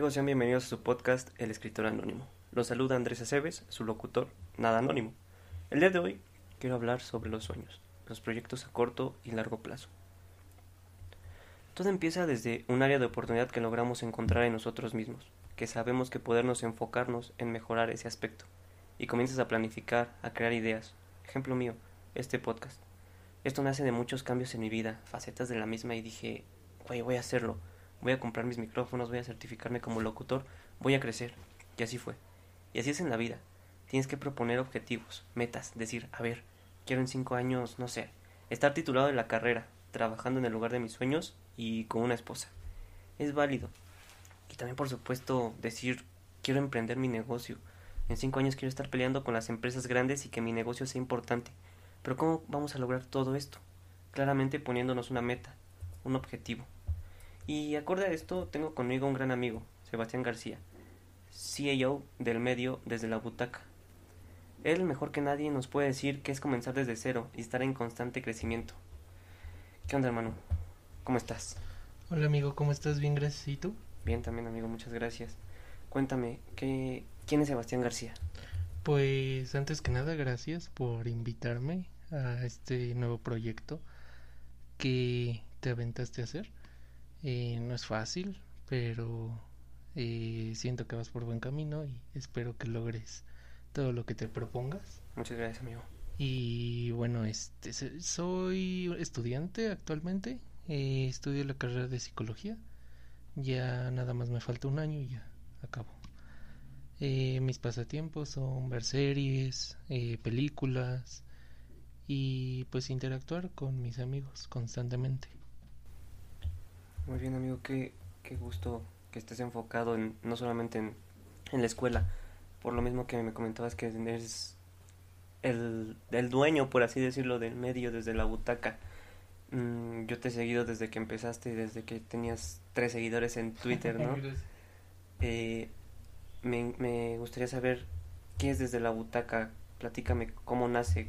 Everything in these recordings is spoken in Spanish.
amigos? Sean bienvenidos a su podcast El Escritor Anónimo. Los saluda Andrés Aceves, su locutor, nada anónimo. El día de hoy quiero hablar sobre los sueños, los proyectos a corto y largo plazo. Todo empieza desde un área de oportunidad que logramos encontrar en nosotros mismos, que sabemos que podernos enfocarnos en mejorar ese aspecto, y comienzas a planificar, a crear ideas. Ejemplo mío, este podcast. Esto nace de muchos cambios en mi vida, facetas de la misma, y dije, güey, voy a hacerlo voy a comprar mis micrófonos, voy a certificarme como locutor, voy a crecer. Y así fue. Y así es en la vida. Tienes que proponer objetivos, metas, decir, a ver, quiero en cinco años, no sé, estar titulado en la carrera, trabajando en el lugar de mis sueños y con una esposa. Es válido. Y también, por supuesto, decir, quiero emprender mi negocio. En cinco años quiero estar peleando con las empresas grandes y que mi negocio sea importante. Pero ¿cómo vamos a lograr todo esto? Claramente poniéndonos una meta, un objetivo. Y acorde a esto, tengo conmigo un gran amigo, Sebastián García, CEO del medio desde la butaca. Él, mejor que nadie, nos puede decir que es comenzar desde cero y estar en constante crecimiento. ¿Qué onda, hermano? ¿Cómo estás? Hola, amigo, ¿cómo estás? Bien, gracias. ¿Y tú? Bien, también, amigo, muchas gracias. Cuéntame, ¿qué, ¿quién es Sebastián García? Pues, antes que nada, gracias por invitarme a este nuevo proyecto que te aventaste a hacer. Eh, no es fácil, pero eh, siento que vas por buen camino y espero que logres todo lo que te propongas. Muchas gracias, amigo. Y bueno, este, soy estudiante actualmente, eh, estudio la carrera de psicología, ya nada más me falta un año y ya acabo. mis pasatiempos son ver series, películas y pues interactuar con mis amigos constantemente. Muy bien, amigo, qué, qué gusto que estés enfocado en, no solamente en, en la escuela, por lo mismo que me comentabas que eres el, el dueño, por así decirlo, del medio desde la butaca. Mm, yo te he seguido desde que empezaste, desde que tenías tres seguidores en Twitter, ¿no? eh, me, me gustaría saber qué es desde la butaca. Platícame cómo nace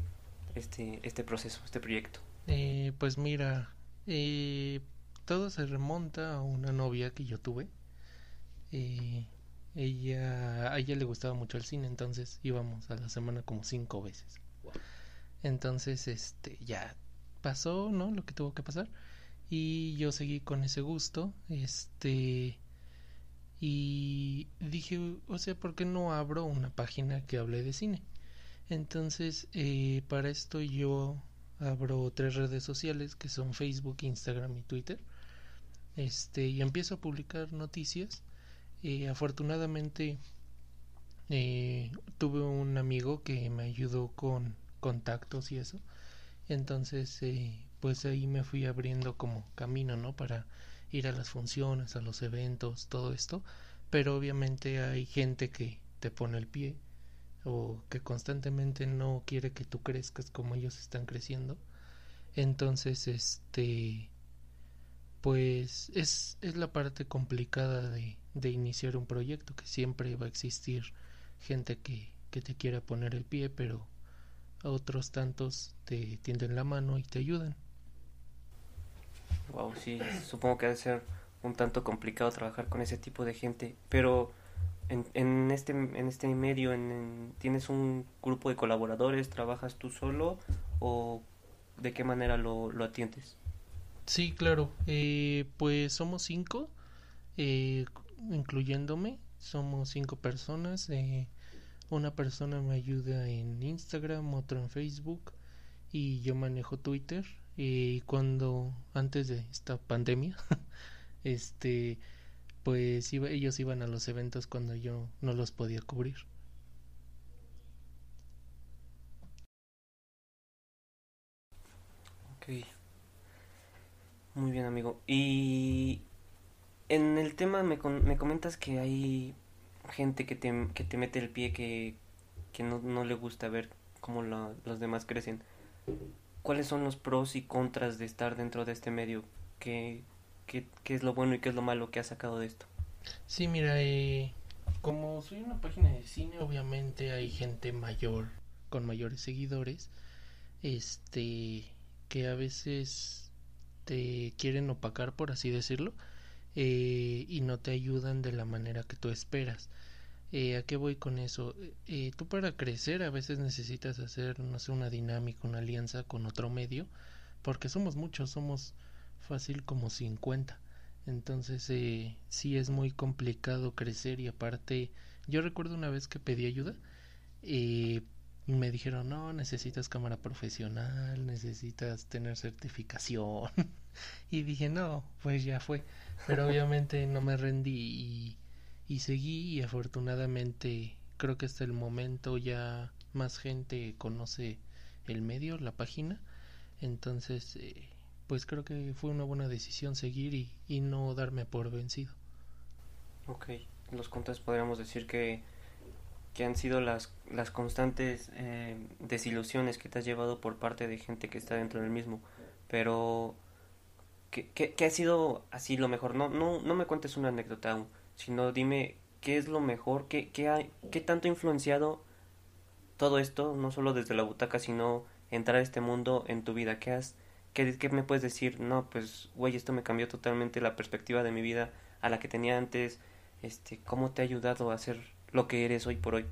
este, este proceso, este proyecto. Eh, pues mira, eh, todo se remonta a una novia que yo tuve. Eh, ella, a ella le gustaba mucho el cine, entonces íbamos a la semana como cinco veces. Entonces, este, ya pasó, ¿no? Lo que tuvo que pasar. Y yo seguí con ese gusto, este, y dije, o sea, ¿por qué no abro una página que hable de cine? Entonces, eh, para esto yo abro tres redes sociales que son Facebook, Instagram y Twitter este y empiezo a publicar noticias. Eh, afortunadamente eh, tuve un amigo que me ayudó con contactos y eso. Entonces eh, pues ahí me fui abriendo como camino no para ir a las funciones a los eventos todo esto. Pero obviamente hay gente que te pone el pie o que constantemente no quiere que tú crezcas como ellos están creciendo. Entonces este pues es, es la parte complicada de, de, iniciar un proyecto, que siempre va a existir gente que, que te quiera poner el pie, pero otros tantos te tienden la mano y te ayudan. Wow, sí, supongo que debe ser un tanto complicado trabajar con ese tipo de gente, pero en, en este en este medio en, tienes un grupo de colaboradores, trabajas tú solo o de qué manera lo, lo atiendes? Sí, claro. Eh, pues somos cinco, eh, incluyéndome. Somos cinco personas. Eh, una persona me ayuda en Instagram, otro en Facebook y yo manejo Twitter. Y cuando antes de esta pandemia, este, pues iba, ellos iban a los eventos cuando yo no los podía cubrir. Okay. Muy bien, amigo. Y en el tema me, me comentas que hay gente que te, que te mete el pie que, que no, no le gusta ver cómo los demás crecen. ¿Cuáles son los pros y contras de estar dentro de este medio? ¿Qué, qué, qué es lo bueno y qué es lo malo que has sacado de esto? Sí, mira, eh, como soy una página de cine, obviamente hay gente mayor, con mayores seguidores, este, que a veces te quieren opacar, por así decirlo, eh, y no te ayudan de la manera que tú esperas. Eh, ¿A qué voy con eso? Eh, tú para crecer a veces necesitas hacer, no sé, una dinámica, una alianza con otro medio, porque somos muchos, somos fácil como 50. Entonces eh, sí es muy complicado crecer y aparte yo recuerdo una vez que pedí ayuda me dijeron no necesitas cámara profesional necesitas tener certificación y dije no pues ya fue pero obviamente no me rendí y, y seguí y afortunadamente creo que hasta el momento ya más gente conoce el medio la página. Entonces eh, pues creo que fue una buena decisión seguir y, y no darme por vencido. Ok, los contras podríamos decir que, que han sido las, las constantes eh, desilusiones que te has llevado por parte de gente que está dentro del mismo, pero ¿qué, qué, qué ha sido así lo mejor? No, no, no me cuentes una anécdota aún, sino dime qué es lo mejor, qué, qué, hay, qué tanto ha influenciado todo esto, no solo desde la butaca, sino entrar a este mundo en tu vida, qué has ¿Qué, ¿Qué, me puedes decir? No, pues, güey, esto me cambió totalmente la perspectiva de mi vida a la que tenía antes. Este, ¿cómo te ha ayudado a ser lo que eres hoy por hoy?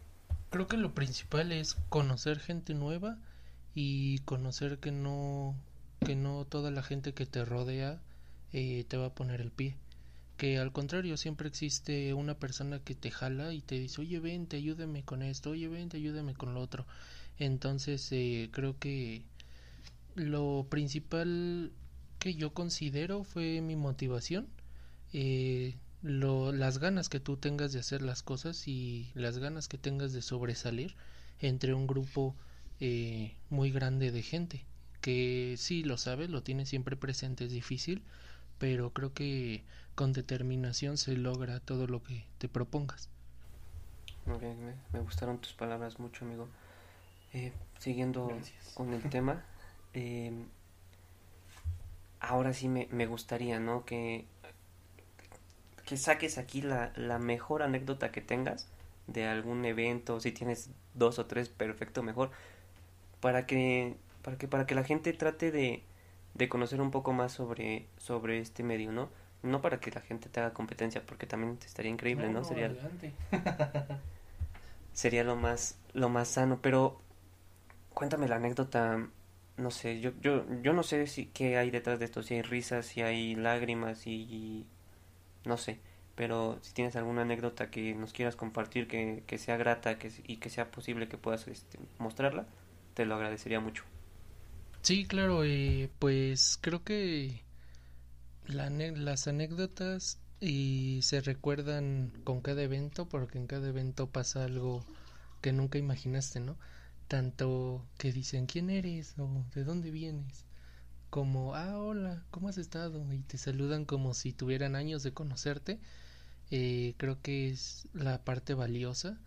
Creo que lo principal es conocer gente nueva y conocer que no que no toda la gente que te rodea eh, te va a poner el pie. Que al contrario, siempre existe una persona que te jala y te dice, oye, vente, ayúdame con esto, oye, vente, ayúdame con lo otro. Entonces, eh, creo que lo principal que yo considero fue mi motivación, eh, lo, las ganas que tú tengas de hacer las cosas y las ganas que tengas de sobresalir entre un grupo eh, muy grande de gente que sí lo sabes, lo tienes siempre presente, es difícil, pero creo que con determinación se logra todo lo que te propongas. Muy bien, me, me gustaron tus palabras mucho, amigo. Eh, siguiendo Gracias. con el tema, eh, ahora sí me, me, gustaría, ¿no? Que, que saques aquí la, la, mejor anécdota que tengas de algún evento, si tienes dos o tres, perfecto, mejor, para que, para que, para que la gente trate de, de conocer un poco más sobre, sobre este medio, ¿no? No para que la gente te haga competencia, porque también estaría increíble, ¿no? no sería, sería lo más, lo más sano, pero cuéntame la anécdota no sé, yo, yo, yo no sé si qué hay detrás de esto, si hay risas, si hay lágrimas y no sé, pero si tienes alguna anécdota que nos quieras compartir que, que sea grata que, y que sea posible que puedas este, mostrarla, te lo agradecería mucho. Sí, claro, eh, pues creo que la, las anécdotas y se recuerdan con cada evento porque en cada evento pasa algo que nunca imaginaste, ¿no? tanto que dicen quién eres o de dónde vienes, como ah hola, ¿cómo has estado? y te saludan como si tuvieran años de conocerte, eh, creo que es la parte valiosa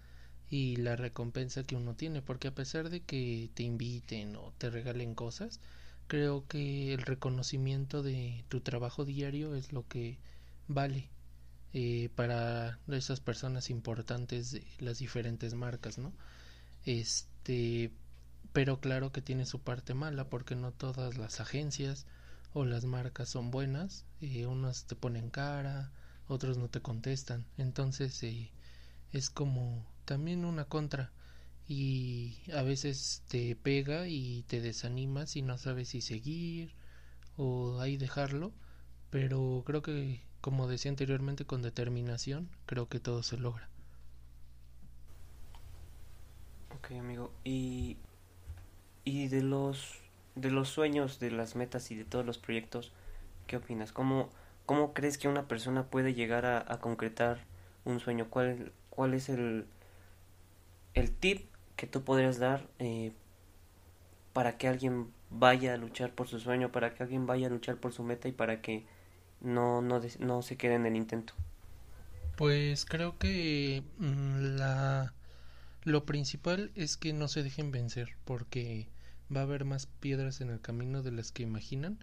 y la recompensa que uno tiene, porque a pesar de que te inviten o te regalen cosas, creo que el reconocimiento de tu trabajo diario es lo que vale eh, para esas personas importantes de las diferentes marcas, ¿no? Este, pero claro que tiene su parte mala porque no todas las agencias o las marcas son buenas, eh, unas te ponen cara, otros no te contestan, entonces eh, es como también una contra y a veces te pega y te desanimas y no sabes si seguir o ahí dejarlo, pero creo que como decía anteriormente con determinación creo que todo se logra. Ok, amigo. Y, y de los de los sueños, de las metas y de todos los proyectos, ¿qué opinas? ¿Cómo, cómo crees que una persona puede llegar a, concretar un sueño? ¿Cuál, cuál es el, el tip que tú podrías dar eh, para que alguien vaya a luchar por su sueño, para que alguien vaya a luchar por su meta y para que no, no, no se quede en el intento? Pues creo que mmm, la lo principal es que no se dejen vencer porque va a haber más piedras en el camino de las que imaginan,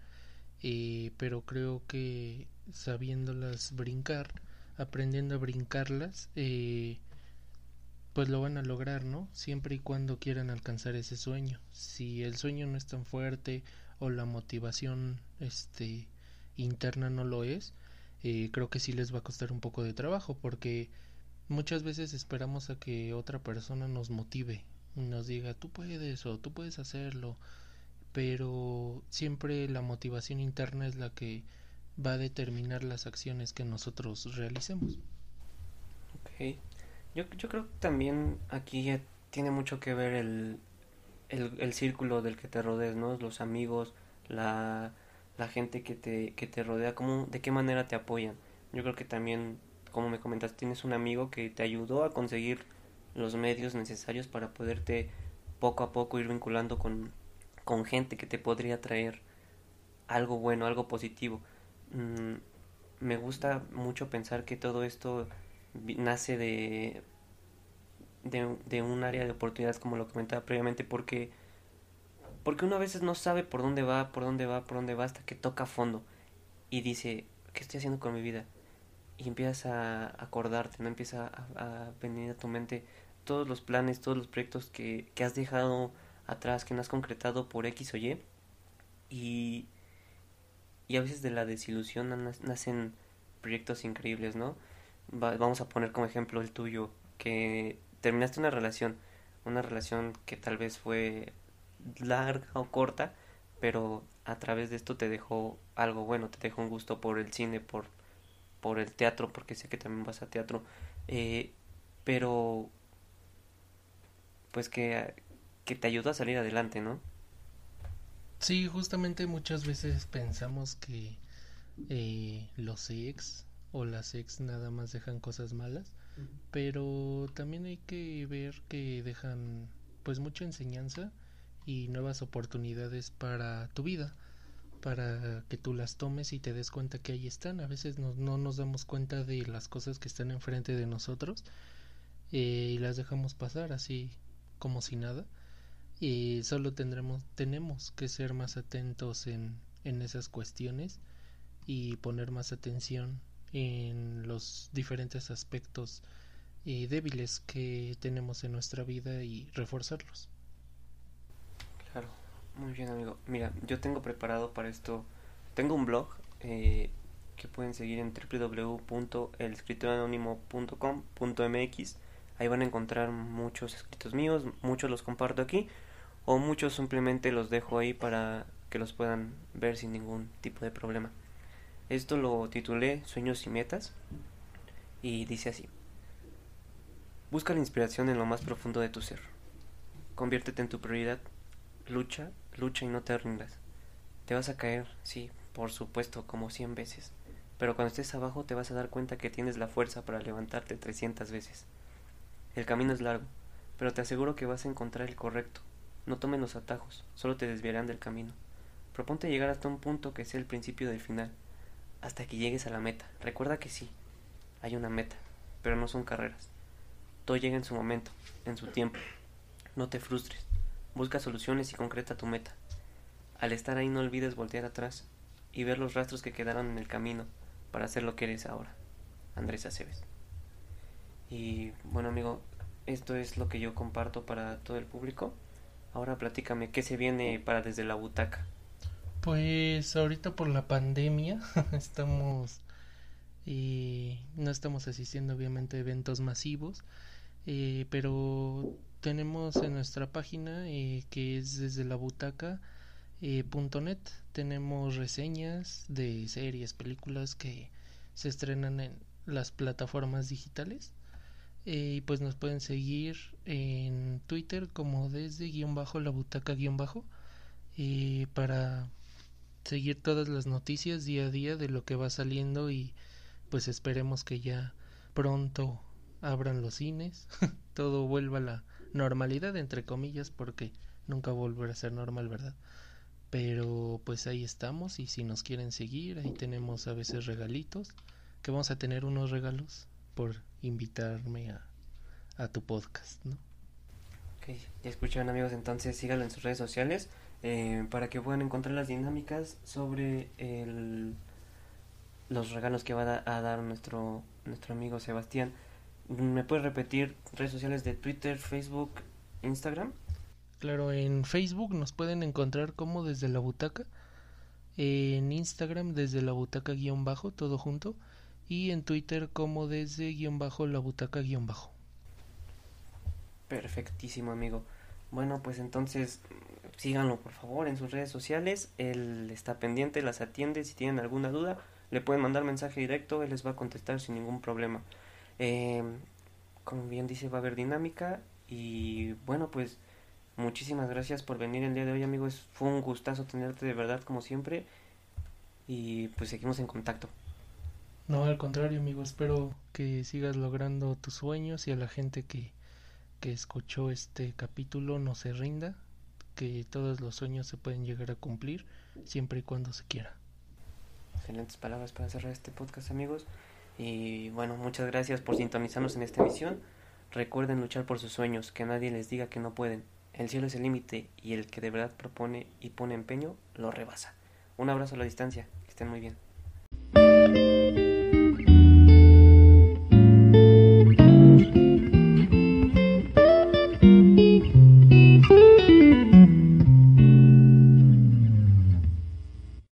eh, pero creo que sabiéndolas brincar, aprendiendo a brincarlas, eh, pues lo van a lograr, ¿no? Siempre y cuando quieran alcanzar ese sueño. Si el sueño no es tan fuerte o la motivación este interna no lo es, eh, creo que sí les va a costar un poco de trabajo porque muchas veces esperamos a que otra persona nos motive, nos diga tú puedes o tú puedes hacerlo, pero siempre la motivación interna es la que va a determinar las acciones que nosotros realicemos. Ok, yo, yo creo que también aquí tiene mucho que ver el, el, el círculo del que te rodees, ¿no? Los amigos, la, la gente que te, que te rodea, cómo, de qué manera te apoyan. Yo creo que también, como me comentas, tienes un amigo que te ayudó a conseguir los medios necesarios para poderte poco a poco ir vinculando con, con gente que te podría traer algo bueno, algo positivo. Mm, me gusta mucho pensar que todo esto nace de, de, un área de oportunidades como lo comentaba previamente porque porque uno a veces no sabe por dónde va, por dónde va, por dónde va hasta que toca fondo y dice, ¿qué estoy haciendo con mi vida? Y empiezas a acordarte, ¿no? Empieza a, venir a tu mente todos los planes, todos los proyectos que, que has dejado atrás, que no has concretado por X o Y. Y, y a veces de la desilusión nacen proyectos increíbles, ¿no? Va, vamos a poner como ejemplo el tuyo, que terminaste una relación, una relación que tal vez fue larga o corta, pero a través de esto te dejó algo bueno, te dejó un gusto por el cine, por, por el teatro, porque sé que también vas a teatro, eh, pero pues que, que te ayuda a salir adelante, ¿no? Sí, justamente muchas veces pensamos que eh, los ex o las ex nada más dejan cosas malas, pero también hay que ver que dejan pues mucha enseñanza y nuevas oportunidades para tu vida, para que tú las tomes y te des cuenta que ahí están. A veces no, no nos damos cuenta de las cosas que están enfrente de nosotros eh, y las dejamos pasar así como si nada. Y solo tendremos, tenemos que ser más atentos en, en esas cuestiones y poner más atención en los diferentes aspectos eh, débiles que tenemos en nuestra vida y reforzarlos. Claro, muy bien amigo. Mira, yo tengo preparado para esto, tengo un blog eh, que pueden seguir en www.elescritoranónimo.com.mx. Ahí van a encontrar muchos escritos míos, muchos los comparto aquí o muchos simplemente los dejo ahí para que los puedan ver sin ningún tipo de problema. Esto lo titulé Sueños y Metas y dice así. Busca la inspiración en lo más profundo de tu ser. Conviértete en tu prioridad Lucha, lucha y no te rindas. Te vas a caer, sí, por supuesto, como cien veces. Pero cuando estés abajo te vas a dar cuenta que tienes la fuerza para levantarte trescientas veces. El camino es largo, pero te aseguro que vas a encontrar el correcto. No tomen los atajos, solo te desviarán del camino. Proponte llegar hasta un punto que sea el principio del final, hasta que llegues a la meta. Recuerda que sí, hay una meta, pero no son carreras. Todo llega en su momento, en su tiempo. No te frustres. Busca soluciones y concreta tu meta. Al estar ahí no olvides voltear atrás y ver los rastros que quedaron en el camino para hacer lo que eres ahora. Andrés Aceves. Y bueno amigo, esto es lo que yo comparto para todo el público. Ahora platícame, ¿qué se viene para desde la butaca? Pues ahorita por la pandemia estamos y no estamos asistiendo obviamente a eventos masivos, eh, pero tenemos en nuestra página eh, que es desde la butaca eh, .net. Tenemos reseñas de series películas que se estrenan en las plataformas digitales. Eh, y pues nos pueden seguir en Twitter como desde guion bajo la butaca guion bajo para seguir todas las noticias día a día de lo que va saliendo y pues esperemos que ya pronto abran los cines todo vuelva a la normalidad entre comillas porque nunca volverá a ser normal, ¿verdad? Pero pues ahí estamos y si nos quieren seguir, ahí tenemos a veces regalitos, que vamos a tener unos regalos por invitarme a, a tu podcast, ¿no? Ok, ya escucharon amigos, entonces síganlo en sus redes sociales eh, para que puedan encontrar las dinámicas sobre el, los regalos que va a, a dar nuestro, nuestro amigo Sebastián. ¿Me puedes repetir redes sociales de Twitter, Facebook, Instagram? Claro, en Facebook nos pueden encontrar como desde la butaca. en Instagram desde la butaca guion bajo, todo junto, y en Twitter como desde guion bajo la butaca guion bajo. Perfectísimo, amigo. Bueno, pues entonces síganlo por favor en sus redes sociales. Él está pendiente, las atiende. Si tienen alguna duda, le pueden mandar mensaje directo, él les va a contestar sin ningún problema. Eh, como bien dice, va a haber dinámica. Y bueno, pues muchísimas gracias por venir el día de hoy, amigos. Fue un gustazo tenerte de verdad, como siempre. Y pues seguimos en contacto. No, al contrario, amigo. Espero que sigas logrando tus sueños y a la gente que que escuchó este capítulo no se rinda, que todos los sueños se pueden llegar a cumplir siempre y cuando se quiera. Excelentes palabras para cerrar este podcast amigos. Y bueno, muchas gracias por sintonizarnos en esta emisión. Recuerden luchar por sus sueños, que nadie les diga que no pueden. El cielo es el límite y el que de verdad propone y pone empeño lo rebasa. Un abrazo a la distancia, que estén muy bien.